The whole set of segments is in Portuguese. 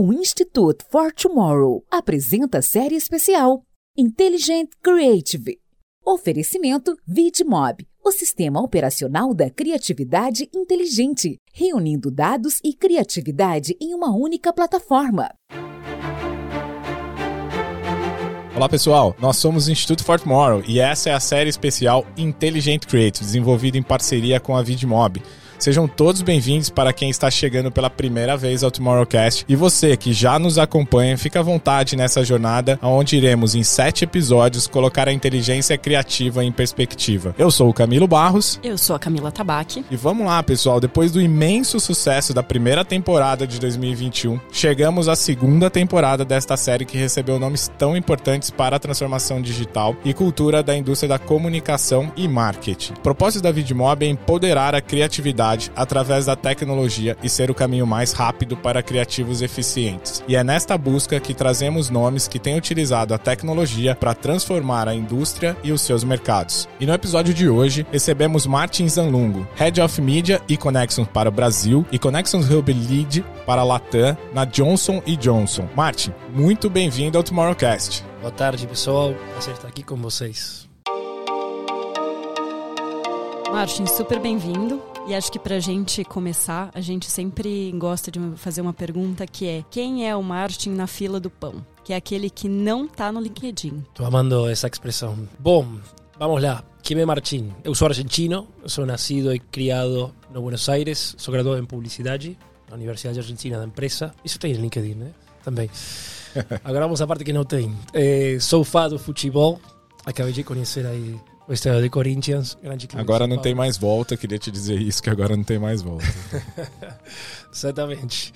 O Institute for Tomorrow apresenta a série especial Intelligent Creative. Oferecimento VidMob, o sistema operacional da criatividade inteligente, reunindo dados e criatividade em uma única plataforma. Olá pessoal, nós somos o Instituto For Tomorrow e essa é a série especial Intelligent Creative, desenvolvida em parceria com a VidMob. Sejam todos bem-vindos para quem está chegando pela primeira vez ao Tomorrowcast. E você que já nos acompanha, fica à vontade nessa jornada, onde iremos, em sete episódios, colocar a inteligência criativa em perspectiva. Eu sou o Camilo Barros. Eu sou a Camila Tabaque. E vamos lá, pessoal. Depois do imenso sucesso da primeira temporada de 2021, chegamos à segunda temporada desta série que recebeu nomes tão importantes para a transformação digital e cultura da indústria da comunicação e marketing. O propósito da Vidmob é empoderar a criatividade através da tecnologia e ser o caminho mais rápido para criativos eficientes. E é nesta busca que trazemos nomes que têm utilizado a tecnologia para transformar a indústria e os seus mercados. E no episódio de hoje, recebemos Martin Zanlungo, Head of Media e Connections para o Brasil e Connections Hub Lead para a Latam na Johnson Johnson. Martin, muito bem-vindo ao Tomorrowcast. Boa tarde, pessoal. Prazer estar aqui com vocês. Martin, super bem-vindo. E acho que para a gente começar, a gente sempre gosta de fazer uma pergunta que é: quem é o Martin na fila do pão? Que é aquele que não está no LinkedIn. Estou amando essa expressão. Bom, vamos lá. Quem é Martin? Eu sou argentino, sou nascido e criado no Buenos Aires, sou graduado em publicidade na Universidade Argentina da Empresa. Isso tem no LinkedIn, né? Também. Agora vamos à parte que não tem. É, sou fã do futebol. Acabei de conhecer aí o estádio de Corinthians, grande clube Agora não tem mais volta, queria te dizer isso, que agora não tem mais volta. Exatamente.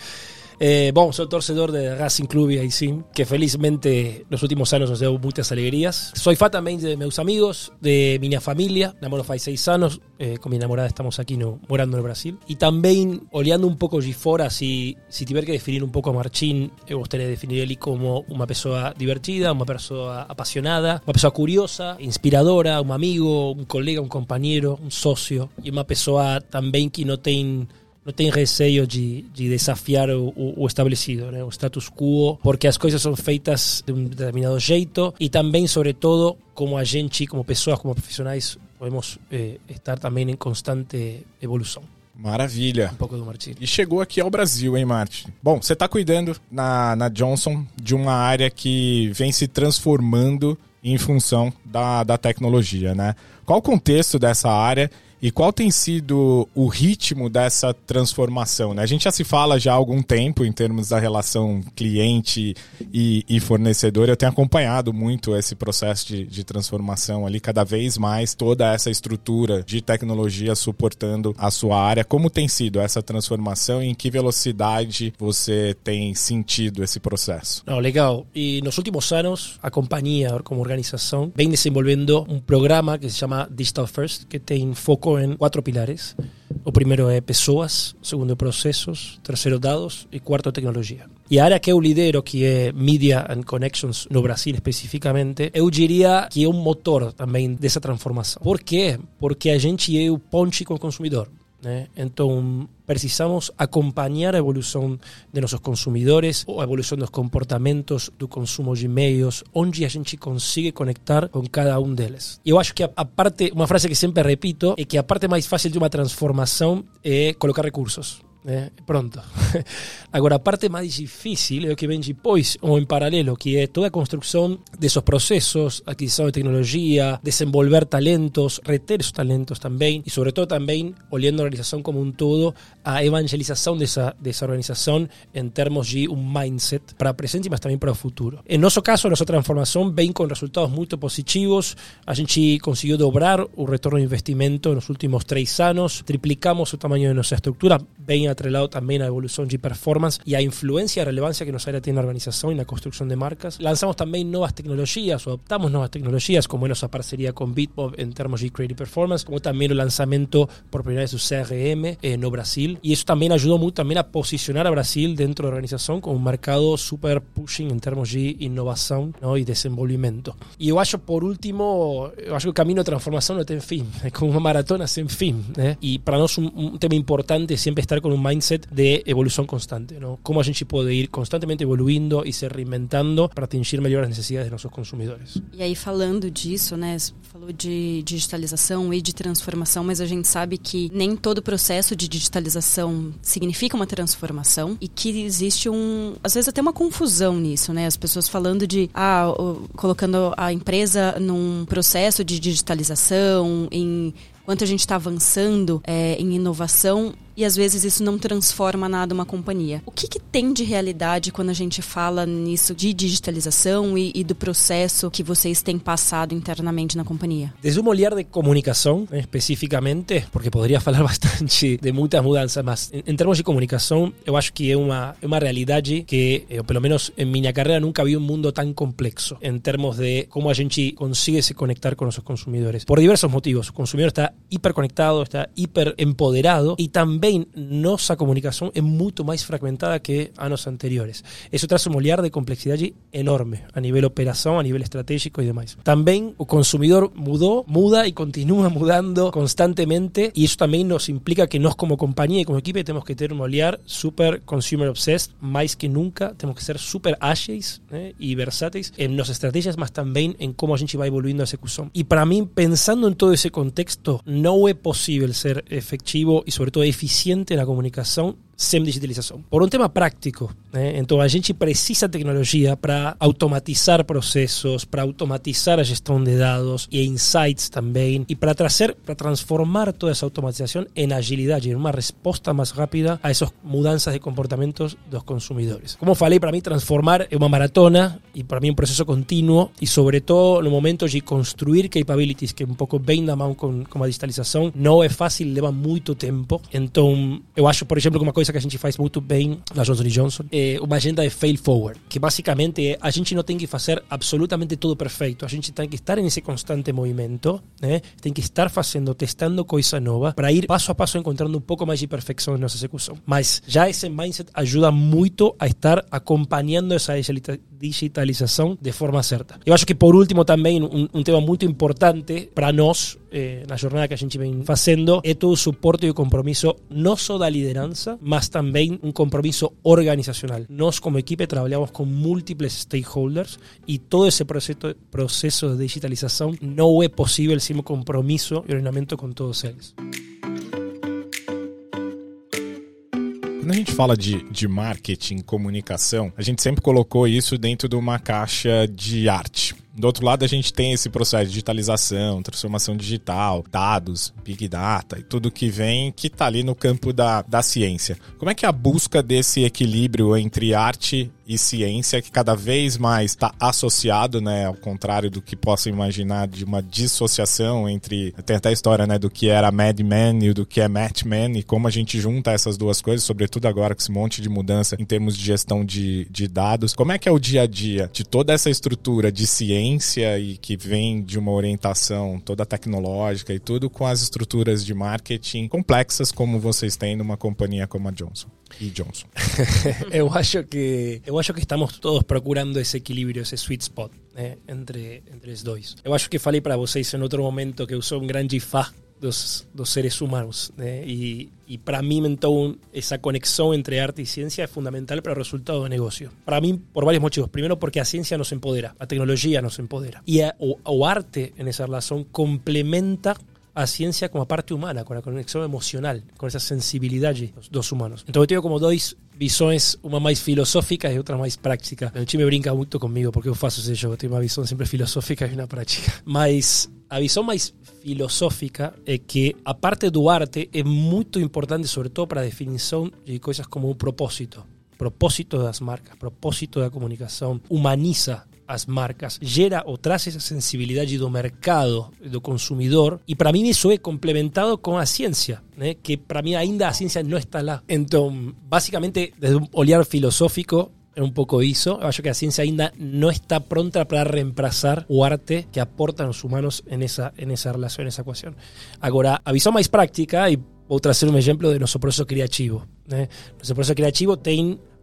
Eh, bom, sou torcedor de Racing Club aí sim, que felizmente nos últimos anos nos deu muitas alegrias. Sou fã também de meus amigos, de minha família. Namoro faz seis anos, eh, com minha namorada estamos aqui no, morando no Brasil. E também, olhando um pouco de fora, se, se tiver que definir um pouco a Martin, eu gostaria de definir ele como uma pessoa divertida, uma pessoa apaixonada, uma pessoa curiosa, inspiradora, um amigo, um colega, um companheiro, um sócio e uma pessoa também que não tem não tem receio de, de desafiar o, o, estabelecido, né? o status quo, porque as coisas são feitas de um determinado jeito e também, sobretudo, como a gente, como pessoas, como profissionais, podemos eh, estar também em constante evolução. Maravilha. Um pouco do Martin. E chegou aqui ao Brasil, hein, Martin? Bom, você está cuidando na, na Johnson de uma área que vem se transformando em função da, da tecnologia, né? Qual o contexto dessa área e qual tem sido o ritmo dessa transformação? Né? A gente já se fala já há algum tempo em termos da relação cliente e, e fornecedor. Eu tenho acompanhado muito esse processo de, de, transformação ali, cada vez mais toda essa estrutura de tecnologia suportando a sua área. Como tem sido essa transformação e em que velocidade você tem sentido esse processo? Legal. E nos últimos anos, a companhia, como organização, vem desenvolvendo um programa que se chama Digital First, que tem foco en cuatro pilares. O primeiro é pessoas, segundo processos, terceiro dados e quarto tecnologia. E a área que eu lidero, que é Media and Connections no Brasil especificamente, eu diria que é um motor também dessa transformação. Por quê? Porque a gente é o ponte com o consumidor. Então, precisamos acompanhar a evolução de nossos consumidores, ou a evolução dos comportamentos do consumo de meios, onde a gente consegue conectar com cada um deles. E eu acho que a, a parte, frase que sempre repito, é que a parte mais fácil de uma transformação é colocar recursos. Né? pronto. Agora, a parte mais difícil é o que vem depois, ou em paralelo, que é toda a construção desses processos, aquisição de tecnologia, desenvolver talentos, reter esses talentos também, e sobretudo também, olhando a organização como um todo, a evangelização dessa, dessa organização em termos de um mindset para presente, mas também para o futuro. Em nosso caso, nossa transformação vem com resultados muito positivos, a gente conseguiu dobrar o retorno de investimento nos últimos três anos, triplicamos o tamanho de nossa estrutura, bem atrelado também à evolução de performance e à influência e relevância que nossa área tem na organização e na construção de marcas. Lançamos também novas tecnologias, ou adoptamos novas tecnologias, como é nossa parceria com Bitmob em termos de Creative Performance, como também o lançamento por primeira vez do CRM eh, no Brasil. E isso também ajudou muito também a posicionar a Brasil dentro da organização como um mercado super pushing em termos de inovação não, e desenvolvimento. E eu acho, por último, eu acho que o caminho de transformação não tem fim, é como uma maratona sem fim. Né? E para nós um, um tema importante é sempre estar com um mindset de evolução constante? Como a gente pode ir constantemente evoluindo e se reinventando para atingir melhor as necessidades dos nossos consumidores. E aí falando disso, né, você falou de digitalização e de transformação, mas a gente sabe que nem todo processo de digitalização significa uma transformação e que existe um, às vezes até uma confusão nisso, né? As pessoas falando de ah, colocando a empresa num processo de digitalização, em quanto a gente está avançando é, em inovação às vezes isso não transforma nada uma companhia. O que, que tem de realidade quando a gente fala nisso de digitalização e, e, do processo que vocês têm passado internamente na companhia? Desde um olhar de comunicação, especificamente, porque poderia falar bastante de muitas mudanças, mas em, em termos de comunicação, eu acho que é uma, é uma realidade que, eu, pelo menos em minha carreira, nunca vi um mundo tão complexo em termos de como a gente consegue se conectar com nossos consumidores. Por diversos motivos. O consumidor está hiperconectado, está hiper empoderado e também também nossa comunicação é muito mais fragmentada que anos anteriores. Isso traz um olhar de complexidade enorme a nível operação, a nível estratégico e demais. Também o consumidor mudou, muda e continua mudando constantemente e isso também nos implica que nós como companhia e como equipe temos que ter um olhar super consumer obsessed, mais que nunca, temos que ser super ágeis né, e versáteis em nossas estratégias, mas também em como a gente vai evoluindo a execução. E para mim, pensando em todo esse contexto, não é possível ser efetivo e sobre todo eficiente eficiente na comunicação sem digitalização. Por um tema prático, né? então a gente precisa tecnologia para automatizar processos, para automatizar a gestão de dados e insights também, e para trazer, para transformar toda essa automatização em agilidade, em uma resposta mais rápida a essas mudanças de comportamentos dos consumidores. Como falei, para mim transformar é uma maratona e para mim um processo contínuo e sobretudo no momento de construir capabilities que um pouco bem da mão com, com a digitalização não é fácil, leva muito tempo. Então eu acho, por exemplo, que uma coisa que a gente faz muito bem na Johnson Johnson é uma agenda de fail forward, que basicamente é a gente não tem que fazer absolutamente tudo perfeito, a gente tem que estar nesse constante movimento, né? tem que estar fazendo, testando coisa nova, para ir passo a passo encontrando um pouco mais de perfeição na nossa execução. Mas já esse mindset ajuda muito a estar acompanhando essa digitalização de forma certa. Eu acho que, por último, também um, tema muito importante para nós, eh, na jornada que a gente vem fazendo, é todo o suporte e compromisso não só da liderança, mas também um compromisso organizacional. Nós, como equipe, trabalhamos com múltiples stakeholders e todo esse processo, de digitalização não é possível sem um compromisso e alinhamento com todos eles. Quando a gente fala de, de marketing, comunicação, a gente sempre colocou isso dentro de uma caixa de arte. Do outro lado, a gente tem esse processo de digitalização, transformação digital, dados, big data e tudo que vem que está ali no campo da, da ciência. Como é que é a busca desse equilíbrio entre arte e ciência, que cada vez mais está associado, né, ao contrário do que possa imaginar de uma dissociação entre. Tem até a história né, do que era Mad Men e do que é Match Men, e como a gente junta essas duas coisas, sobretudo agora com esse monte de mudança em termos de gestão de, de dados. Como é que é o dia a dia de toda essa estrutura de ciência? Ciência e que vem de uma orientação toda tecnológica e tudo com as estruturas de marketing complexas como vocês têm numa companhia como a Johnson e Johnson. eu acho que eu acho que estamos todos procurando esse equilíbrio, esse sweet spot né, entre entre os dois. Eu acho que falei para vocês em outro momento que sou um grande fã dos, dos seres humanos. Né? E, e para mim, então, essa conexão entre arte e ciência é fundamental para o resultado do negócio. Para mim, por vários motivos. Primeiro, porque a ciência nos empodera, a tecnologia nos empodera. E a, o, o arte, nessa relação, complementa a ciencia como a parte humana, con la conexión emocional, con esa sensibilidad de los humanos. Entonces tengo como dos visiones, una más filosófica y otra más práctica. El me brinca mucho conmigo porque yo faço ese jogo, tengo una visión siempre filosófica y una práctica. Mas a visión más filosófica es que a parte do arte é muito importante, sobre todo para definição de coisas como un propósito. Propósito das marcas, propósito da comunicação, humaniza as marcas, gera ou traz essa sensibilidade do mercado, do consumidor, e para mim isso é complementado com a ciência, né? que para mim ainda a ciência não está lá. Então, basicamente, desde um olhar filosófico, um pouco isso. Eu acho que a ciência ainda não está pronta para reemplazar o arte que aportan os humanos nessa, nessa relação, nessa equação. Agora, a visão mais prática, e vou trazer um exemplo de nosso processo criativo. Né? Nosso processo criativo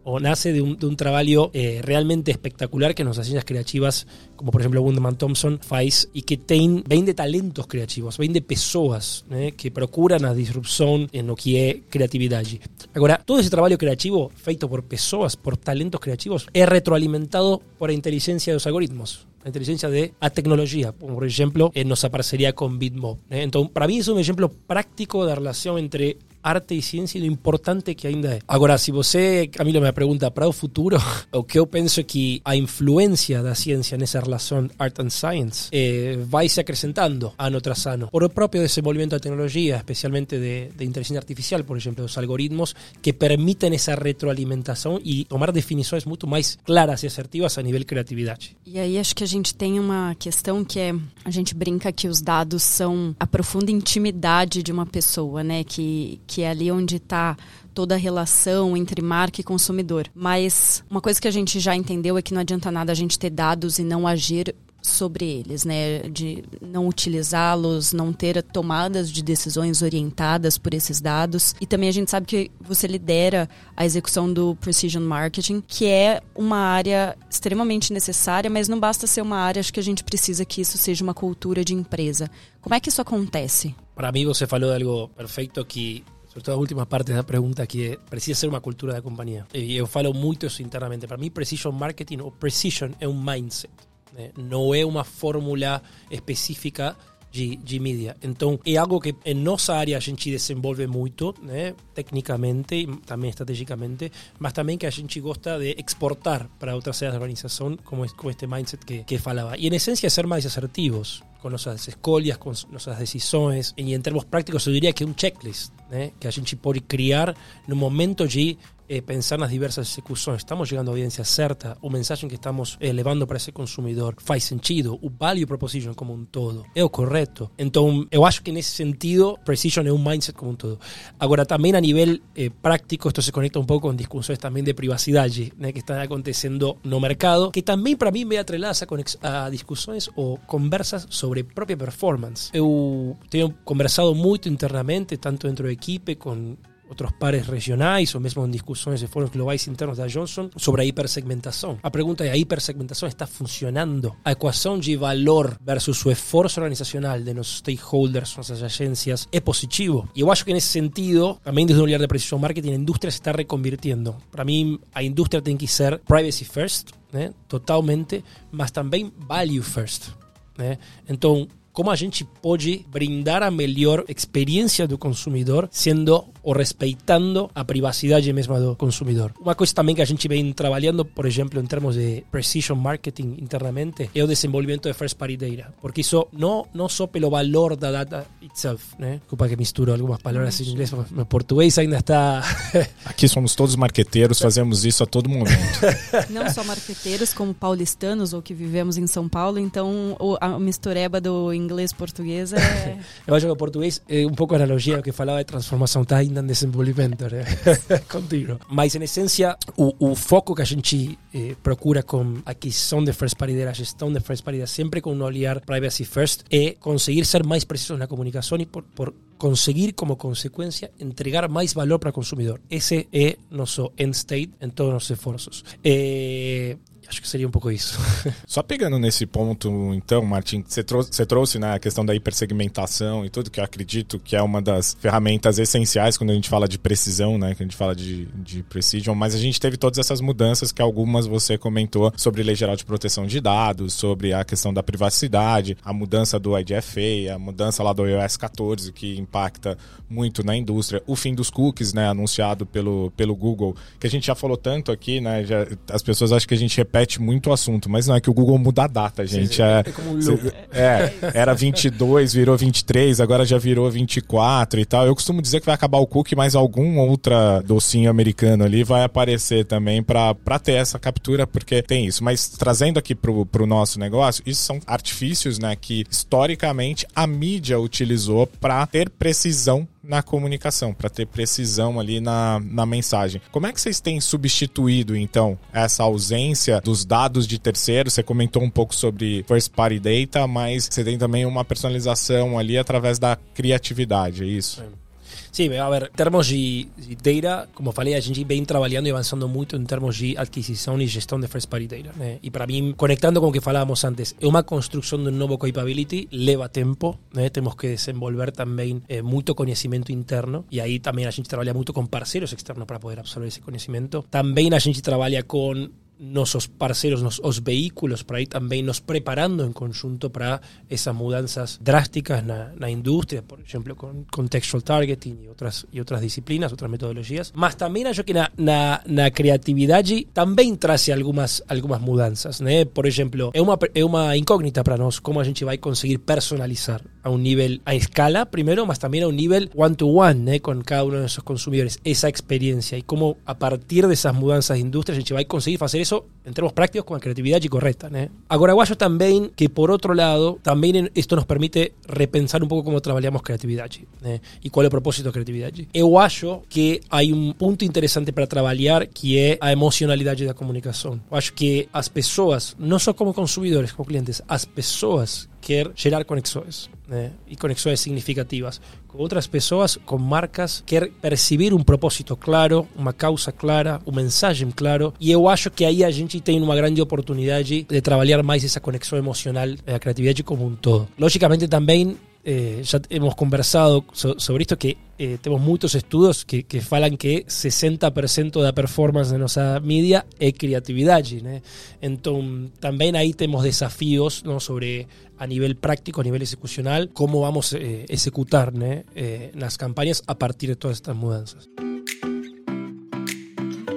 o nace de un, de un trabajo eh, realmente espectacular que nos agencias creativas, como por ejemplo Wunderman Thompson, faz y que vem de talentos creativos, vem de pessoas né, que procuran a disrupción en lo que é criatividade. Agora, todo ese trabajo creativo feito por pessoas, por talentos creativos, es retroalimentado por la inteligencia de los algoritmos. La inteligencia de la tecnología, por ejemplo, eh, nos aparecería con Bitmob. ¿eh? Entonces, para mí es un ejemplo práctico de relación entre arte e ciência e do importante que ainda é. Agora, se você, Camilo, me pergunta para o futuro, o que eu penso é que a influência da ciência nessa relação art and science eh, vai se acrescentando ano tras ano por o próprio desenvolvimento da tecnologia, especialmente de, de inteligência artificial, por exemplo, dos algoritmos que permitem essa retroalimentação e tomar definições muito mais claras e assertivas a nível criatividade. E aí acho que a gente tem uma questão que é a gente brinca que os dados são a profunda intimidade de uma pessoa, né? Que que é ali onde está toda a relação entre marca e consumidor. Mas uma coisa que a gente já entendeu é que não adianta nada a gente ter dados e não agir sobre eles, né? De não utilizá-los, não ter tomadas de decisões orientadas por esses dados. E também a gente sabe que você lidera a execução do Precision Marketing, que é uma área extremamente necessária, mas não basta ser uma área, acho que a gente precisa que isso seja uma cultura de empresa. Como é que isso acontece? Para mim, você falou algo perfeito que sobre todo las últimas partes da pergunta, que precisa ser uma cultura da companhia. E eu falo muito isso internamente. Para mim, precision marketing ou precision é um mindset. Né? Não é uma fórmula específica de, de mídia. Então, é algo que em nossa área a gente desenvolve muito, né? tecnicamente e também estrategicamente, mas também que a gente gosta de exportar para outras áreas da organização, como, este mindset que, que falava. E, em essência, é ser mais assertivos com nossas escolhas, com nossas decisões. E em termos práticos, eu diria que é um checklist né? que a gente pode criar no momento de eh, pensar diversas execuções. Estamos chegando à audiência certa? O mensagem que estamos eh, levando para esse consumidor faz sentido? O value proposition como um todo é o correto? Então, eu acho que nesse sentido, precision é um mindset como um todo. Agora, também a nível eh, prático, isto se conecta um pouco com discussões também de privacidade né, que estão acontecendo no mercado, que também para mim me atrelaça a, a discussões ou conversas sobre própria performance. Eu tenho conversado muito internamente, tanto dentro da equipe, com outros pares regionais ou mesmo em discussões de fóruns globais internos da Johnson sobre a hipersegmentação. A pergunta é: a está funcionando? A equação de valor versus o esforço organizacional de nossos stakeholders, nossas agências, é positivo. E eu acho que nesse sentido, também desde um olhar de precision marketing, a indústria se está reconvirtiendo. Para mim, a indústria tem que ser privacy first, totalmente, mas também value first. Né? Então, como a gente pode brindar a melhor experiência do consumidor sendo ou respeitando a privacidade mesma do consumidor. Uma coisa também que a gente vem trabalhando, por exemplo, em termos de precision marketing internamente, é o desenvolvimento de first party data, porque isso não, não só pelo valor da data itself, né? Desculpa que misturo algumas palavras em inglês, meu português ainda está... Aqui somos todos marqueteiros, fazemos isso a todo momento. Não só marqueteiros, como paulistanos, ou que vivemos em São Paulo, então a mistureba do inglês-português é... Eu acho que o português é um pouco analogia ao que falava de transformação, tá ainda em desenvolvimento, né? Mas, em essência, o, o, foco que a gente eh, procura com a aquisição de first party data, a gestão de first party sempre com um olhar privacy first, é conseguir ser mais precisos na comunicação e por, por conseguir, como consequência, entregar mais valor para o consumidor. Esse é nosso end state em todos os esforços. Eh, Acho que seria um pouco isso. Só pegando nesse ponto, então, Martin, você trouxe, você trouxe né, a questão da hipersegmentação e tudo, que eu acredito que é uma das ferramentas essenciais quando a gente fala de precisão, né? Que a gente fala de, de precision, mas a gente teve todas essas mudanças que algumas você comentou sobre Lei Geral de Proteção de Dados, sobre a questão da privacidade, a mudança do IDFA, a mudança lá do iOS 14, que impacta muito na indústria, o fim dos cookies, né? Anunciado pelo, pelo Google, que a gente já falou tanto aqui, né? Já, as pessoas acham que a gente repete repete muito o assunto, mas não é que o Google muda a data, gente. Sim, é, é, como um é, era 22, virou 23, agora já virou 24 e tal. Eu costumo dizer que vai acabar o cookie, mas algum outra docinho americano ali vai aparecer também para ter essa captura, porque tem isso. Mas trazendo aqui pro, pro nosso negócio, isso são artifícios, né, que historicamente a mídia utilizou para ter precisão na comunicação, para ter precisão ali na, na mensagem. Como é que vocês têm substituído, então, essa ausência dos dados de terceiros? Você comentou um pouco sobre first party data, mas você tem também uma personalização ali através da criatividade, é isso? Sim, a ver, termos de, de data, como falei, a gente vem trabalhando e avançando muito em termos de aquisição e gestão de first party data. Né? E para mim, conectando com o que falávamos antes, é uma construção de um novo capability, leva tempo, né? temos que desenvolver também eh, muito conhecimento interno e aí também a gente trabalha muito com parceiros externos para poder absorver esse conhecimento. Também a gente trabalha com nuestros parceros, los, vehículos para ir también nos preparando en conjunto para esas mudanzas drásticas en la industria, por ejemplo, con contextual targeting y otras y otras disciplinas, otras metodologías. Más también yo que na, na, creatividad también trae algunas algunas mudanzas, Por ejemplo, es una, es una incógnita para nosotros cómo a gente va a conseguir personalizar a un nivel a escala primero, más también a un nivel one to one, con cada uno de esos consumidores esa experiencia y cómo a partir de esas mudanzas de industria a gente va a conseguir hacer eso en términos prácticos con la creatividad correcta. ¿eh? Agora, guayo también que por otro lado, también esto nos permite repensar un poco cómo trabajamos creatividad ¿eh? y cuál es el propósito de creatividad. Eu acho que hay un punto interesante para trabajar que es a emocionalidade da comunicación. Eu acho que as pessoas, no solo como consumidores, como clientes, as pessoas quer gerar conexões né? e conexões significativas com outras pessoas, com marcas, quer perceber um propósito claro, uma causa clara, uma mensagem claro. E eu acho que aí a gente tem uma grande oportunidade de trabalhar mais essa conexão emocional, a criatividade como um todo. Logicamente também eh, ya hemos conversado sobre esto que eh, tenemos muchos estudios que, que falan que 60% de la performance de nuestra media es creatividad. Entonces, también ahí tenemos desafíos ¿no? sobre a nivel práctico, a nivel ejecucional, cómo vamos a eh, ejecutar las campañas a partir de todas estas mudanzas.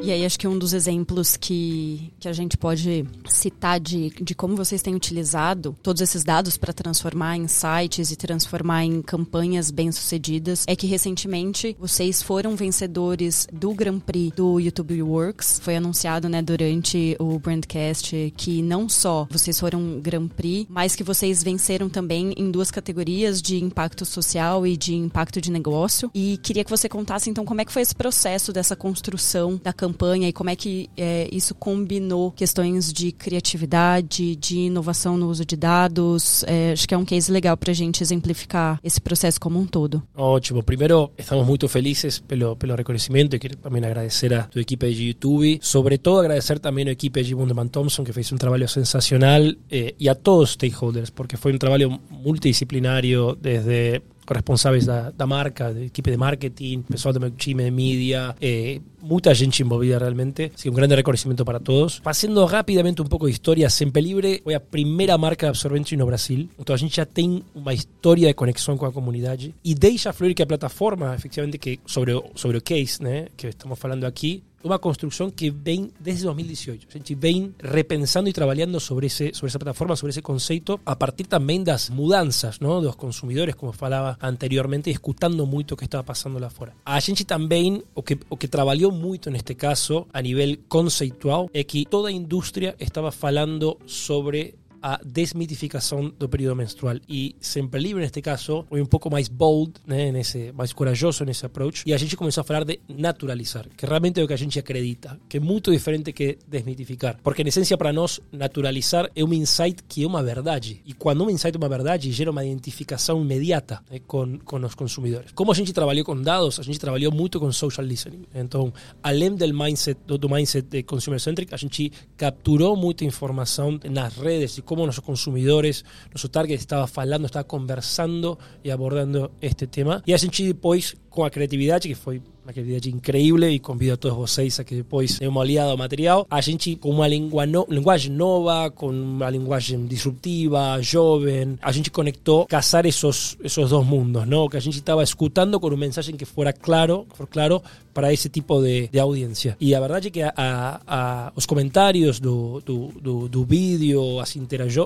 E aí acho que um dos exemplos que, que a gente pode citar de, de como vocês têm utilizado todos esses dados para transformar em sites e transformar em campanhas bem-sucedidas é que recentemente vocês foram vencedores do Grand Prix do YouTube Works. Foi anunciado, né, durante o Brandcast que não só vocês foram Grand Prix, mas que vocês venceram também em duas categorias de impacto social e de impacto de negócio. E queria que você contasse então como é que foi esse processo dessa construção da campanha campanha e como é que é, isso combinou questões de criatividade, de inovação no uso de dados. É, acho que é um case legal para a gente exemplificar esse processo como um todo. Ótimo. Primeiro, estamos muito felizes pelo, pelo reconhecimento e quero também agradecer a tua equipe de YouTube. Sobretudo, agradecer também a equipe de Bundeman Thompson, que fez um trabalho sensacional, eh, e a todos os stakeholders, porque foi um trabalho multidisciplinario desde responsáveis da, da marca, da equipe de marketing, pessoal do meu time de mídia, eh, muita gente envolvida realmente. Así que un grande reconocimiento para todos. Pasando rápidamente un pouco de historia, Libre foi a primeira marca de absorvente no Brasil. Então a gente já tem uma história de conexão com a comunidade. E deixa fluir que a plataforma, efectivamente, que sobre, sobre o case né, que estamos falando aqui, una construcción que ven desde 2018. A gente ven repensando y trabajando sobre, ese, sobre plataforma, sobre ese concepto, a partir también de las mudanzas ¿no? consumidores, como falaba anteriormente, y escuchando mucho que estaba pasando lá fora. A gente también, o que, o que trabajó en este caso, a nivel conceptual, es que toda industria estaba falando sobre a desmitificação do período menstrual. E Sempre Livre, neste caso, foi um pouco mais bold, né, nesse, mais corajoso nesse approach. E a gente começou a falar de naturalizar, que realmente é o que a gente acredita, que é muito diferente que desmitificar. Porque, em essência, para nós, naturalizar é um insight que é uma verdade. E quando um insight é uma verdade, gera uma identificação imediata né, com, com os consumidores. Como a gente trabalhou com dados, a gente trabalhou muito com social listening. Então, além do mindset, do, do mindset de consumer-centric, a gente capturou muita informação nas redes de cómo nuestros consumidores, nuestro target estaba falando, estaba conversando y abordando este tema. Y a gente depois, com a criatividade, que foi uma criatividade increíble e convido a todos vocês a que depois tenham uma aliada ao material. A gente com uma no, linguagem nova, com uma linguagem disruptiva, jovem, a gente conectou casar esos, esos dois mundos, ¿no? Que a gente estava escutando com uma mensagem que fora claro, for claro para esse tipo de, de audiência. E a verdade é que a, a, os comentários do, do, do, do vídeo, as,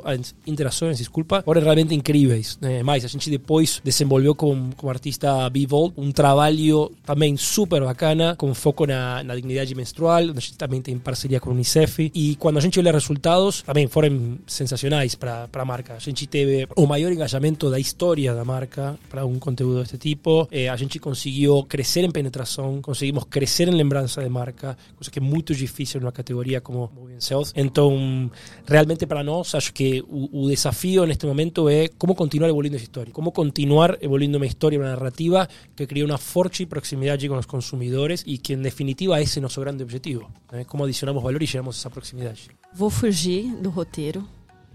as interações, desculpa, foram realmente incríveis. Né? Mais, a gente depois desenvolveu com, com artista B-Volt um trabalho também super bacana, com foco na, dignidade menstrual, onde a também tem parceria com o Unicef. E quando a gente olha resultados, também foram sensacionais para a marca. A gente teve o maior engajamento da história da marca para um conteúdo deste tipo. Eh, a gente conseguiu crescer em penetração, conseguimos crecer en lembranza de marca, cosa que es muy difícil en una categoría como, Women's Health. Então, realmente para nós, acho que o, desafio neste momento é como continuar evoluindo essa história. Como continuar evoluindo uma história, uma narrativa que cria uma forte proximidade com os consumidores e que, em definitiva, esse é nosso grande objetivo. Né? Como adicionamos valor e geramos essa proximidade. Vou fugir do roteiro.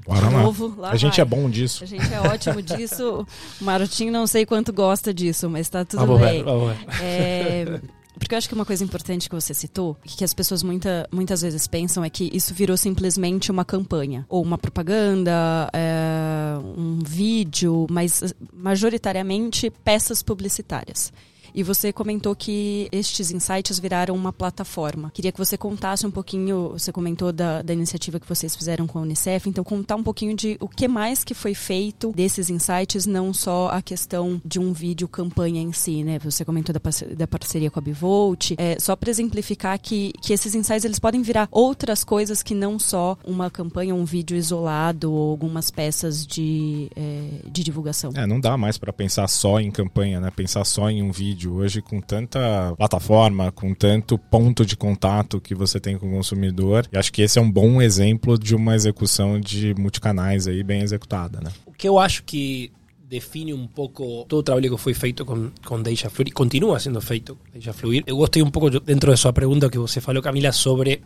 Bora lá. novo, lá a gente vai. é bom disso. A gente é ótimo disso. O Marotinho não sei quanto gosta disso, mas tá tudo Vamos bem. ver, vamos ver. É, porque eu acho que uma coisa importante que você citou, que as pessoas muita, muitas vezes pensam, é que isso virou simplesmente uma campanha, ou uma propaganda, é, um vídeo, mas majoritariamente peças publicitárias. E você comentou que estes insights viraram uma plataforma. Queria que você contasse um pouquinho, você comentou da, da iniciativa que vocês fizeram com a Unicef, então contar um pouquinho de o que mais que foi feito desses insights, não só a questão de um vídeo campanha em si, né? Você comentou da, da parceria com a Bivolt, é, só para exemplificar que, que esses insights eles podem virar outras coisas que não só uma campanha, um vídeo isolado ou algumas peças de, é, de divulgação. É, não dá mais pra pensar só em campanha, né? Pensar só em um vídeo. Hoje, com tanta plataforma, com tanto ponto de contato que você tem com o consumidor, e acho que esse é um bom exemplo de uma execução de multicanais aí bem executada, né? O que eu acho que define um pouco todo o trabalho que foi feito com, com Deja Fluir, continua sendo feito Deja Fluir. Eu gostei um pouco de- dentro da sua pergunta que você falou, Camila, sobre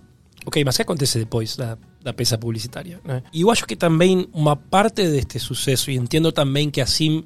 Ok, mas o que acontece depois da, da peça publicitária? Né? E eu acho que também uma parte deste sucesso, e entendo também que assim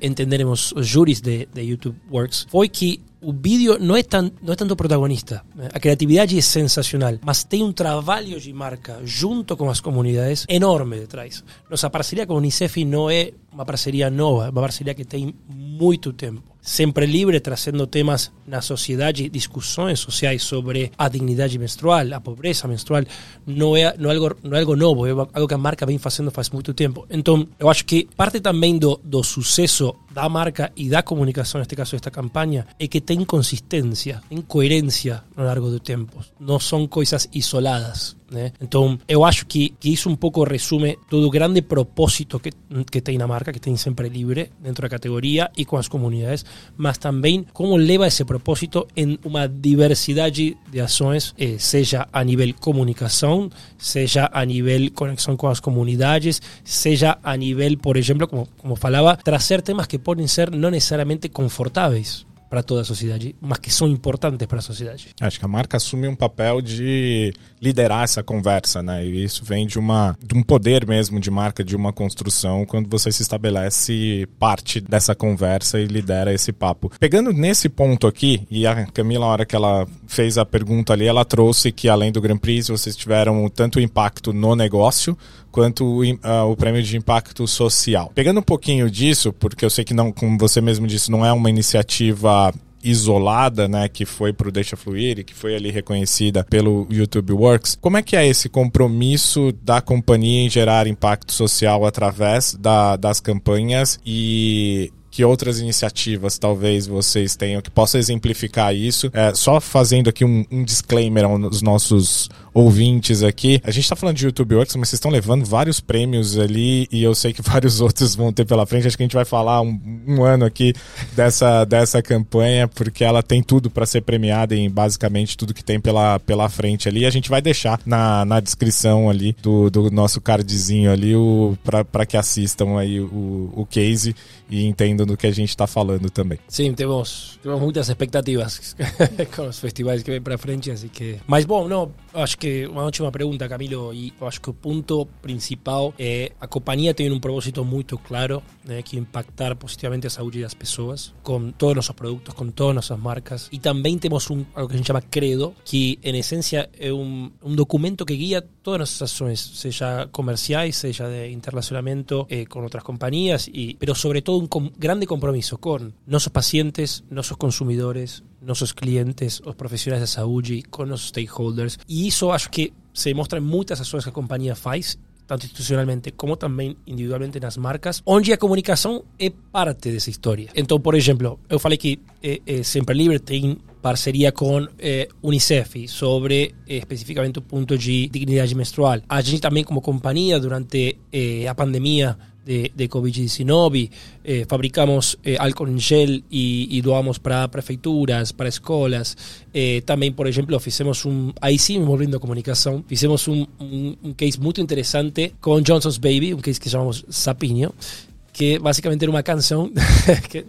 entenderemos os júris de, de YouTube Works, foi que o vídeo não é, tan, não é tanto protagonista. A criatividade é sensacional, mas tem um trabalho de marca junto com as comunidades enorme detrás. Nossa parceria com a Unicef não é uma parceria nova, é uma parceria que tem muito tempo. Sempre livre, trazendo temas na sociedade, discussões sociais sobre a dignidade menstrual, a pobreza menstrual, não é, não é, algo, não é algo novo, é algo que a marca vem fazendo faz muito tempo. Então, eu acho que parte também do, do sucesso da marca e da comunicação, neste caso desta campanha, é que tem consistência, tem coerência no largo do tempo. Não são coisas isoladas. Então, eu acho que, que isso um pouco resume todo o grande propósito que, que tem na marca, que tem sempre livre dentro da categoria e com as comunidades, mas também como leva esse propósito em uma diversidade de ações, eh, seja a nível comunicação, seja a nível conexão com as comunidades, seja a nível, por exemplo, como, como falava, trazer temas que podem ser não necessariamente confortáveis para toda a sociedade, mas que são importantes para a sociedade. Acho que a marca assume um papel de liderar essa conversa, né? E isso vem de, uma, de um poder mesmo de marca, de uma construção, quando você se estabelece parte dessa conversa e lidera esse papo. Pegando nesse ponto aqui, e a Camila, na hora que ela fez a pergunta ali, ela trouxe que além do Grand Prix, vocês tiveram tanto impacto no negócio quanto o, uh, o prêmio de impacto social. Pegando um pouquinho disso, porque eu sei que não, como você mesmo disse, não é uma iniciativa isolada, né, que foi pro Deixa Fluir e que foi ali reconhecida pelo YouTube Works. Como é que é esse compromisso da companhia em gerar impacto social através da, das campanhas e que outras iniciativas talvez vocês tenham que possa exemplificar isso? É, só fazendo aqui um, um disclaimer aos nossos ouvintes aqui. A gente tá falando de YouTube Works, mas vocês estão levando vários prêmios ali e eu sei que vários outros vão ter pela frente. Acho que a gente vai falar um, um ano aqui dessa, dessa campanha, porque ela tem tudo para ser premiada em basicamente tudo que tem pela, pela frente ali. A gente vai deixar na, na descrição ali do, do nosso cardzinho ali para que assistam aí o, o case e entendam do que a gente está falando também. Sim, temos, temos muitas expectativas com os festivais que vem para frente, assim que... Mas bom, não, acho que uma última pergunta, Camilo, e acho que o ponto principal é a companhia tem um propósito muito claro, né, que é impactar positivamente a saúde das pessoas com todos nossos produtos, com todas nossas marcas. E também temos um, algo que a gente chama credo, que em essência é um, um documento que guia todas nossas ações, seja comerciais, seja de interrelacionamento eh, com outras companhias, e, pero sobre todo un com, grande compromiso con nosos pacientes, nosos consumidores, nosos clientes, os profissionais da saúde, com nossos stakeholders. E isso acho que se mostra em muitas ações que a companhia faz, tanto institucionalmente como também individualmente nas marcas, onde a comunicação é parte dessa história. Então, por exemplo, eu falei que eh, eh, Sempre Livre tem parceria com eh, Unicef sobre especificamente o ponto de dignidade menstrual. A gente também, como companhia, durante a pandemia, de, de Covid-19, eh, fabricamos eh, alcohol en gel y, y, doamos para prefeituras, para escolas. Eh, también, por ejemplo, hicimos un, ahí sí, volviendo a comunicación, hicimos un, un, un, case muy interesante con Johnson's Baby, un case que llamamos Sapiño, que basicamente era uma canção que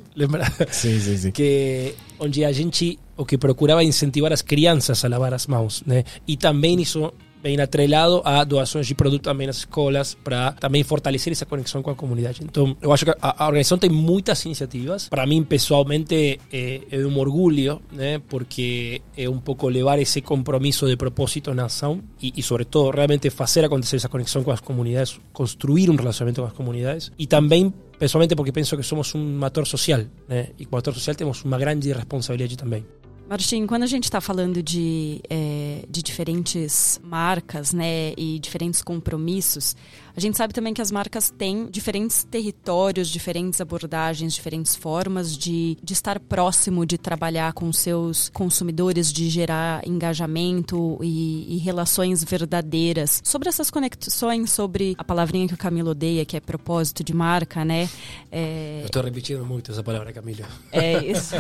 sim, sim, sim. que onde a gente o que procurava incentivar as crianças a lavar as mãos, né? E também isso vem atrelado a doações de produto também nas escolas para também fortalecer essa conexão com a comunidade. Então, eu acho que a, a organização tem muitas iniciativas. Para mim, pessoalmente, é, é um orgulho, né? Porque é um pouco levar esse compromisso de propósito na ação e, e, sobretudo, realmente fazer acontecer essa conexão com as comunidades, construir um relacionamento com as comunidades e também pessoalmente porque penso que somos um ator social, né? E como ator social temos uma grande responsabilidade também. Martim, quando a gente está falando de, é, de diferentes marcas né, e diferentes compromissos, a gente sabe também que as marcas têm diferentes territórios, diferentes abordagens, diferentes formas de, de estar próximo, de trabalhar com seus consumidores, de gerar engajamento e, e relações verdadeiras. Sobre essas conexões, sobre a palavrinha que o Camilo odeia, que é propósito de marca, né? É... Eu estou repetindo muito essa palavra, Camilo. É isso.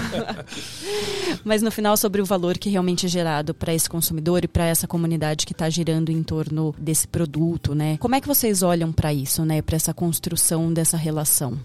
Mas no final, sobre o valor que realmente é gerado para esse consumidor e para essa comunidade que está girando em torno desse produto, né? Como é que vocês olham para isso, né? Para essa construção dessa relação?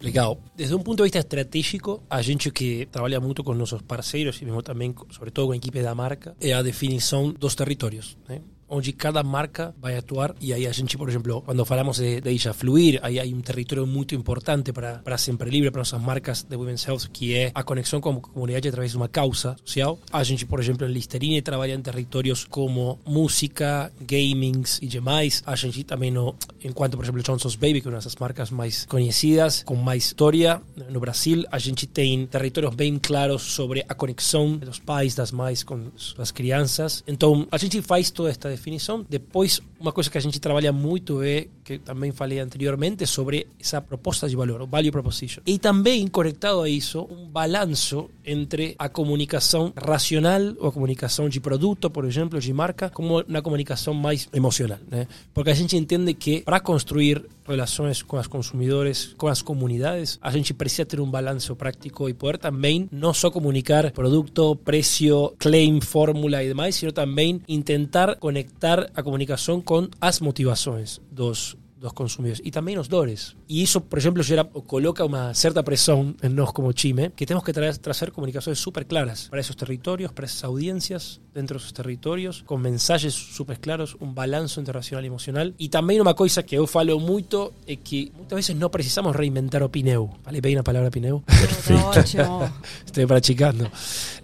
Legal. Desde um ponto de vista estratégico, a gente que trabalha muito com nossos parceiros e mesmo também, sobretudo com a equipe da marca, é a definição dos territórios. Né? Onde cada marca vai atuar e aí a gente, por exemplo, quando falamos de, de Fluir, aí hay um território muito importante para, para Sempre Libre, para nossas marcas de Women's Health, que é a conexão com a comunidade através de uma causa social. A gente, por exemplo, em Listerine trabalha em territórios como música, gamings e demais. A gente também, no, enquanto, por exemplo, Johnson's Baby, que é uma das marcas mais conhecidas, com mais história no Brasil, a gente tem territórios bem claros sobre a conexão dos pais, das mães com as crianças. Então, a gente faz toda esta definição. Depois, uma coisa que a gente trabalha muito é, que também falei anteriormente, sobre essa proposta de valor, o value proposition. E também, conectado a isso, um balanço entre a comunicação racional ou a comunicação de produto, por exemplo, de marca, como uma comunicação mais emocional. Né? Porque a gente entende que para construir relações com os consumidores, com as comunidades, a gente precisa ter um balanço prático e poder também não só comunicar produto, preço, claim, fórmula e demais, sino também tentar conectar a comunicação com as motivações dos dos consumidores y también los dores. Y eso, por ejemplo, gera, coloca una cierta presión en nos como Chime, que tenemos que traer, traer comunicaciones súper claras para esos territorios, para esas audiencias dentro de esos territorios, con mensajes súper claros, un balance entre racional y emocional. Y también una cosa que yo falo mucho es que muchas veces no precisamos reinventar opineu. ¿Vale? ¿Veis una palabra opineu? Perfecto. Estoy practicando.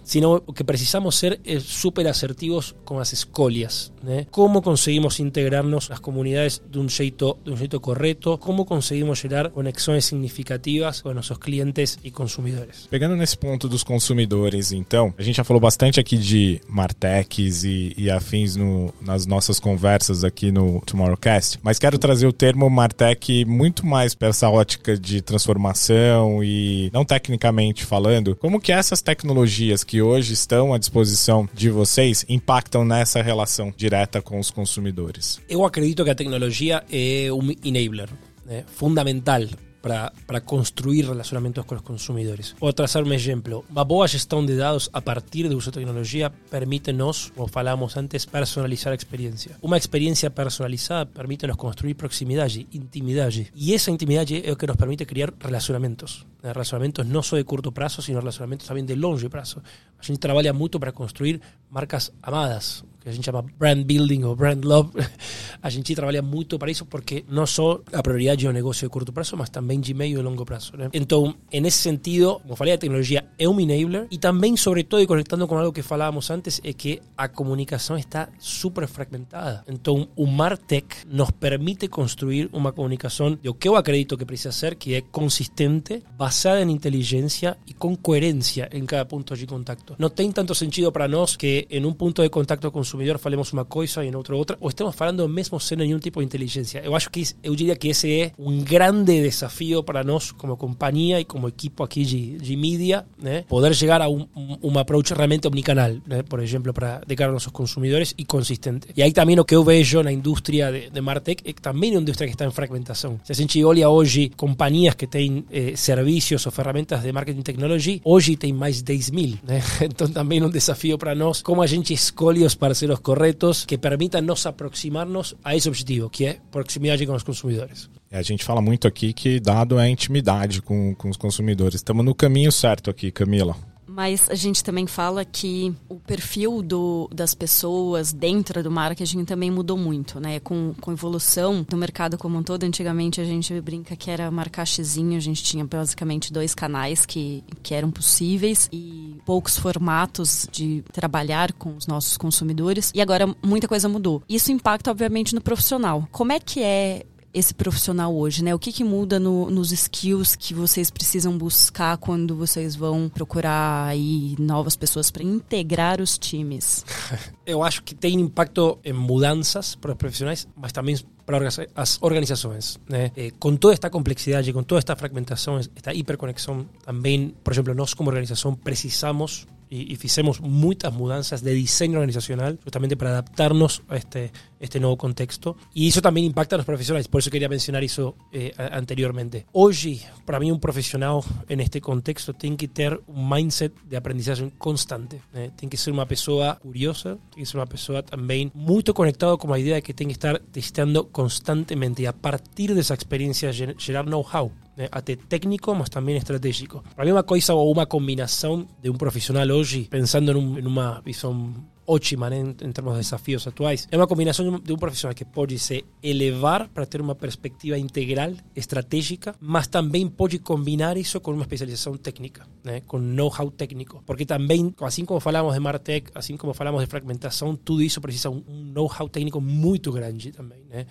Sino que precisamos ser eh, súper asertivos con las escolias. ¿eh? ¿Cómo conseguimos integrarnos las comunidades de un jeito de un jeito correto, como conseguimos gerar conexões significativas com nossos clientes e consumidores. Pegando nesse ponto dos consumidores, então, a gente já falou bastante aqui de Martex e, e afins no, nas nossas conversas aqui no Tomorrowcast, mas quero trazer o termo Martech muito mais para essa ótica de transformação e não tecnicamente falando, como que essas tecnologias que hoje estão à disposição de vocês impactam nessa relação direta com os consumidores? Eu acredito que a tecnologia é un enabler eh, fundamental para, para, construir relacionamentos con los consumidores. Vou trazer un ejemplo. Una boa gestão de dados a partir de uso de tecnología permite nos, como falamos antes, personalizar a experiencia. Una experiencia personalizada permite nos construir proximidade, intimidade. E essa intimidade é o que nos permite criar relacionamentos. Eh, relacionamentos não só de curto prazo, sino relacionamentos também de longo prazo. A gente trabalha muito para construir marcas amadas, que a gente chama brand building ou brand love. A gente trabalha muito para isso porque não só a prioridade é o negócio de curto prazo, mas também de meio e longo prazo. Né? Então, nesse sentido, como falei, a tecnologia é um enabler e também, sobretudo, e conectando com algo que falávamos antes, é que a comunicação está super fragmentada. Então, o Martech nos permite construir uma comunicação de o que eu acredito que precisa ser, que é consistente, basada em inteligência e com coerência em cada ponto de contacto. Não tem tanto sentido para nós que em um ponto de contacto com o consumidor falemos uma coisa e em outro outra, ou estamos falando do mesmo sem nenhum tipo de inteligência. Eu acho que eu diria que esse é um grande desafio para nós como companhia e como equipo aqui de, de mídia, né? Poder chegar a um, um approach realmente omnicanal, né? Por exemplo, para de cara a nossos consumidores e consistente. E aí também o que eu vejo na indústria de, de Martech é que também é uma indústria que está em fragmentação. Se a gente olha hoje companhias que têm eh, serviços ou ferramentas de marketing technology, hoje tem mais de 10 mil, né? Então também é um desafio para nós como a gente escolhe os parceiros corretos que permitam nos aproximarnos a esse objetivo, que é proximidade com os consumidores. A gente fala muito aqui que dado é intimidade com, com os consumidores. Estamos no caminho certo aqui, Camila. Mas a gente também fala que o perfil do, das pessoas dentro do marketing também mudou muito, né? Com, com evolução do mercado como um todo, antigamente a gente brinca que era marcar xizinho, a gente tinha basicamente dois canais que, que eram possíveis e poucos formatos de trabalhar com os nossos consumidores. E agora muita coisa mudou. Isso impacta, obviamente, no profissional. Como é que é esse profissional hoje, né? O que, que muda no, nos skills que vocês precisam buscar quando vocês vão procurar aí novas pessoas para integrar os times? Eu acho que tem impacto em mudanças para os profissionais, mas também para as organizações. Né? Eh, com toda esta complexidade, com toda esta fragmentação, esta hiperconexão, também, por exemplo, nós como organização precisamos y, hicimos muchas mudanzas de diseño organizacional justamente para adaptarnos a este, este nuevo contexto. Y eso también impacta a los profesionales, por eso quería mencionar eso eh, anteriormente. Hoy, para mí, un profesional en este contexto tiene que tener un mindset de aprendizaje constante. Eh. Tiene que ser una persona curiosa, tiene que ser una persona también muy conectado con la idea de que tiene que estar testeando constantemente y a partir de esa experiencia generar know-how. Né, até técnico, mas também estratégico. Para mim, uma coisa ou uma combinação de um profissional hoje, pensando em, um, em uma visão ótima né, em, termos de desafios atuais. É uma combinação de um profissional que pode se elevar para ter uma perspectiva integral, estratégica, mas também pode combinar isso com uma especialização técnica, né, com know-how técnico. Porque também, assim como falamos de Martech, assim como falamos de fragmentação, tudo isso precisa um, know-how técnico muito grande também. Né?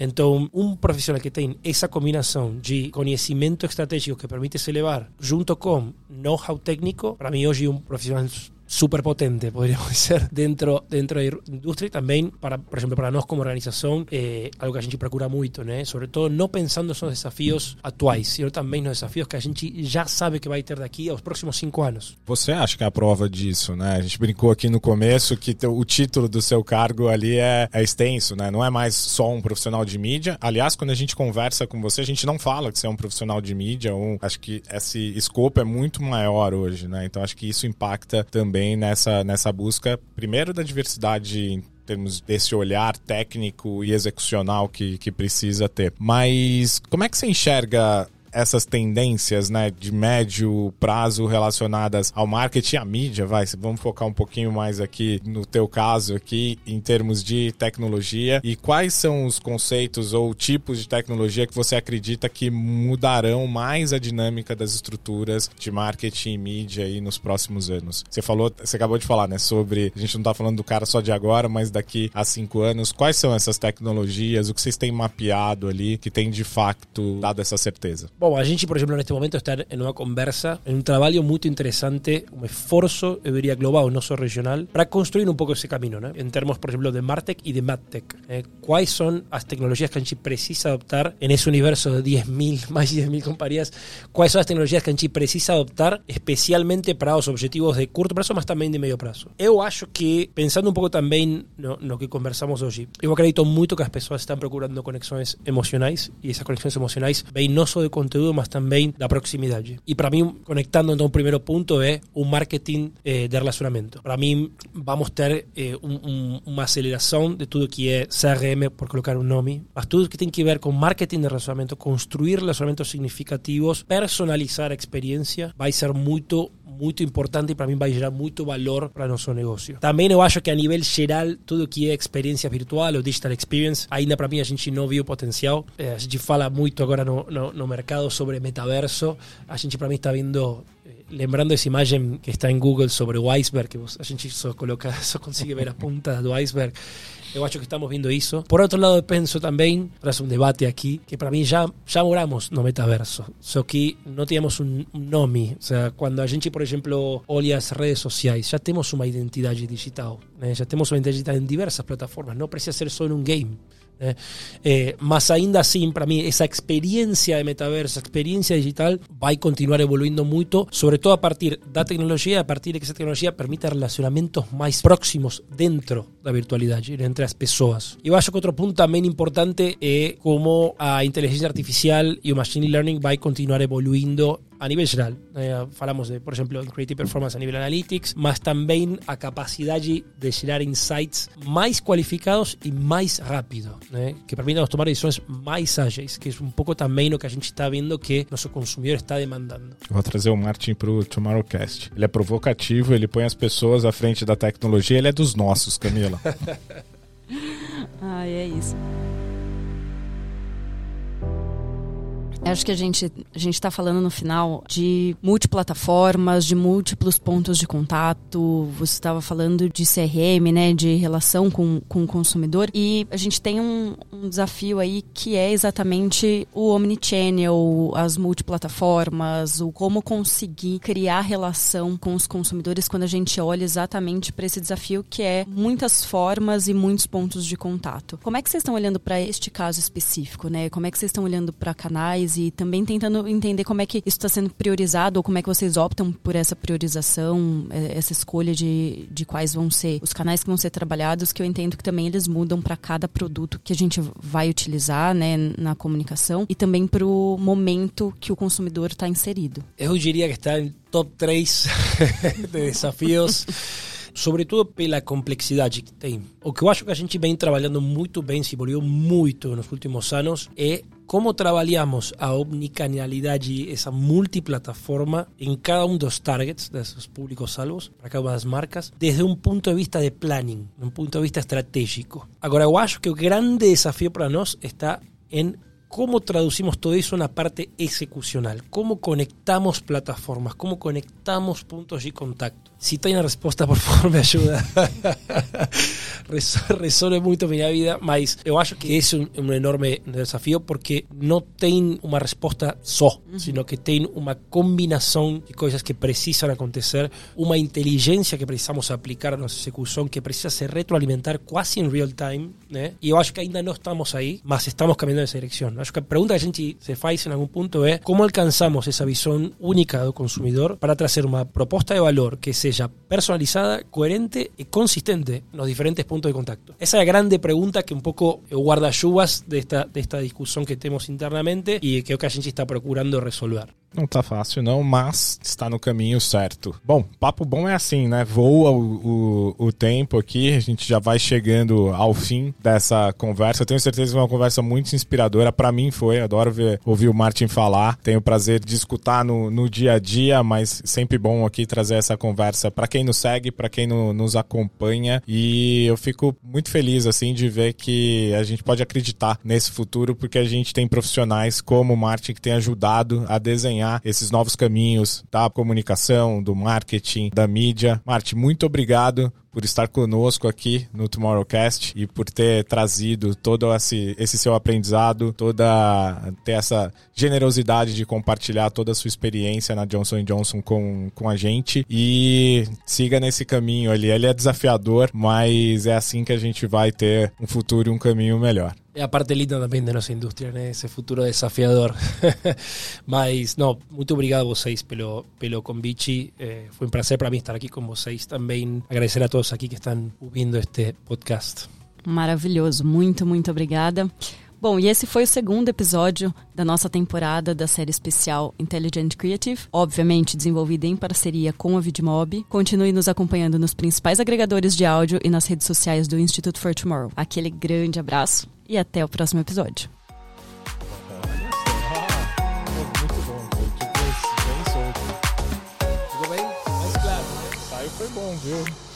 Então, um profissional que tem essa combinação de conhecimento estratégico que permite se elevar junto com know-how técnico, para mim hoje um profissional súper potente, podríamos ser, dentro, dentro da indústria e também, para, por exemplo, para nós como organização, é algo que a gente procura muito, né? Sobre todo, não pensando nos desafios atuais, sino também nos desafios que a gente já sabe que vai ter daqui aos próximos cinco anos. Você acha que é a prova disso, né? A gente brincou aqui no começo que o título do seu cargo ali é, é extenso, né? Não é mais só um profissional de mídia. Aliás, quando a gente conversa com você, a gente não fala que você é um profissional de mídia. Um, acho que esse escopo é muito maior hoje, né? Então acho que isso impacta também também nessa, nessa busca, primeiro, da diversidade em termos desse olhar técnico e execucional que, que precisa ter. Mas como é que você enxerga essas tendências né, de médio prazo relacionadas ao marketing e à mídia, vai, vamos focar um pouquinho mais aqui no teu caso aqui em termos de tecnologia e quais são os conceitos ou tipos de tecnologia que você acredita que mudarão mais a dinâmica das estruturas de marketing e mídia aí nos próximos anos. Você falou, você acabou de falar, né, sobre a gente não está falando do cara só de agora, mas daqui a cinco anos. Quais são essas tecnologias? O que vocês têm mapeado ali que tem de fato dado essa certeza? Bom, a gente, por exemplo, neste momento está em uma conversa, em um trabalho muito interessante, um esforço, eu diria, global, não só regional, para construir um pouco esse caminho, né? em termos, por exemplo, de Martech e de Madtech. Eh, quais são as tecnologias que a gente precisa adoptar nesse universo de 10 mil, mais de 10 mil companhias? Quais são as tecnologias que a gente precisa adoptar especialmente para os objetivos de curto prazo, mas também de meio prazo? Eu acho que, pensando um pouco também no, no que conversamos hoje, eu acredito muito que as pessoas estão procurando conexões emocionais e essas conexões emocionais vêm não só de conteúdo, mas também da proximidade. E para mim, conectando então o primeiro ponto é o marketing eh, de relacionamento. Para mim, vamos ter eh, um, um, uma aceleração de tudo que é CRM, por colocar um nome, mas tudo que tem que ver com marketing de relacionamento, construir relacionamentos significativos, personalizar a experiência, vai ser muito muito importante e para mim vai gerar muito valor para nosso negócio. Também eu acho que a nível geral, tudo que é experiência virtual ou digital experience, ainda para mim a gente não viu potencial. Eh, a gente fala muito agora no, no, no mercado sobre metaverso. A gente para mí está viendo eh, lembrando esa imagen que está en Google sobre o iceberg, que a gente só coloca, só consigue ver as pontas do iceberg. Eu acho que estamos viendo isso. Por outro lado, penso também, tras um debate aqui, que para mim já, já moramos no metaverso. Só que não tínhamos um, nome. Ou seja, quando a gente, por exemplo, olha as redes sociais, já temos uma identidade digital. Né? Já temos uma identidade em diversas plataformas. Não precisa ser só em um game. Né? É, mas ainda assim, para mim, essa experiência de metaverso, essa experiência digital vai continuar evoluindo muito, sobretudo a partir da tecnologia, a partir de que essa tecnologia permita relacionamentos mais próximos dentro da virtualidade, entre as pessoas. Eu acho que outro ponto também importante é como a inteligência artificial e o machine learning vai continuar evoluindo a nivel geral. Eh, falamos de, por ejemplo, Creative Performance a nivel Analytics, mas también a capacidad de generar insights más cualificados y más rápido, eh, que permitan tomar decisiones más ágeis, que es un poco también lo que a gente está viendo que nuestro consumidor está demandando. Vou trazer o Martin para o Tomorrowcast. Ele é provocativo, ele põe as pessoas à frente da tecnologia, ele é dos nossos, Camila. ah, é isso. Acho que a gente a gente está falando no final de multiplataformas, de múltiplos pontos de contato. Você estava falando de CRM, né, de relação com, com o consumidor. E a gente tem um, um desafio aí que é exatamente o omnichannel, as multiplataformas, o como conseguir criar relação com os consumidores quando a gente olha exatamente para esse desafio que é muitas formas e muitos pontos de contato. Como é que vocês estão olhando para este caso específico, né? Como é que vocês estão olhando para canais e também tentando entender como é que isso está sendo priorizado ou como é que vocês optam por essa priorização, é, essa escolha de, de quais vão ser os canais que vão ser trabalhados, que eu entendo que também eles mudam para cada produto que a gente vai utilizar né, na comunicação e também para o momento que o consumidor está inserido. Eu diria que está em top 3 de desafios. Sobretudo pela complexidade que tem. O que eu acho que a gente vem trabalhando muito bem, se evoluiu muito nos últimos anos, é como trabalhamos a omnicanalidade, essa multiplataforma em cada um dos targets, desses públicos-alvos, para cada uma das marcas, desde um ponto de vista de planning, um ponto de vista estratégico. Agora, eu acho que o grande desafio para nós está em cómo traducimos todo eso en una parte execucional, cómo conectamos plataformas, cómo conectamos puntos de contacto. Si tiene respuesta, por favor, me ayuda. Resuelve mucho mi vida, mas yo acho que es un, enorme desafío porque no tiene una respuesta só, sino que tiene una combinación de cosas que precisan acontecer, una inteligencia que precisamos aplicar a nuestra ejecución, que precisa se retroalimentar casi en real time. Y yo acho que ainda no estamos ahí, mas estamos cambiando esa dirección. Acho que a pregunta que gente se faz en algún punto es cómo alcanzamos esa visión única del consumidor para traer una proposta de valor que sea personalizada, coherente y consistente en los diferentes puntos de contacto. Esa es la grande pregunta que un poco guarda lluvas de esta, de esta discusión que tenemos internamente y que, gente está procurando resolver. Não tá fácil não, mas está no caminho certo. Bom, papo bom é assim, né? Voa o, o, o tempo aqui, a gente já vai chegando ao fim dessa conversa. Tenho certeza que é uma conversa muito inspiradora. Para mim foi, adoro ver, ouvir o Martin falar. Tenho o prazer de escutar no, no dia a dia, mas sempre bom aqui trazer essa conversa para quem nos segue, para quem no, nos acompanha. E eu fico muito feliz, assim, de ver que a gente pode acreditar nesse futuro, porque a gente tem profissionais como o Martin que tem ajudado a desenhar desenhar esses novos caminhos da comunicação, do marketing, da mídia. Marte, muito obrigado por estar conosco aqui no Tomorrowcast e por ter trazido todo esse, esse seu aprendizado, toda ter essa generosidade de compartilhar toda a sua experiência na Johnson Johnson com, com a gente e siga nesse caminho ali. Ele é desafiador, mas é assim que a gente vai ter um futuro e um caminho melhor. É a parte linda também da nossa indústria, né? Esse futuro desafiador. Mas, não, muito obrigado a vocês pelo, pelo convite. Eh, foi um prazer para mim estar aqui com vocês também. Agradecer a todos aqui que estão ouvindo este podcast. Maravilhoso. Muito, muito obrigada. Bom, e esse foi o segundo episódio da nossa temporada da série especial Intelligent Creative, obviamente desenvolvida em parceria com a Vidmob. Continue nos acompanhando nos principais agregadores de áudio e nas redes sociais do Institute for Tomorrow. Aquele grande abraço e até o próximo episódio. Foi bom, viu?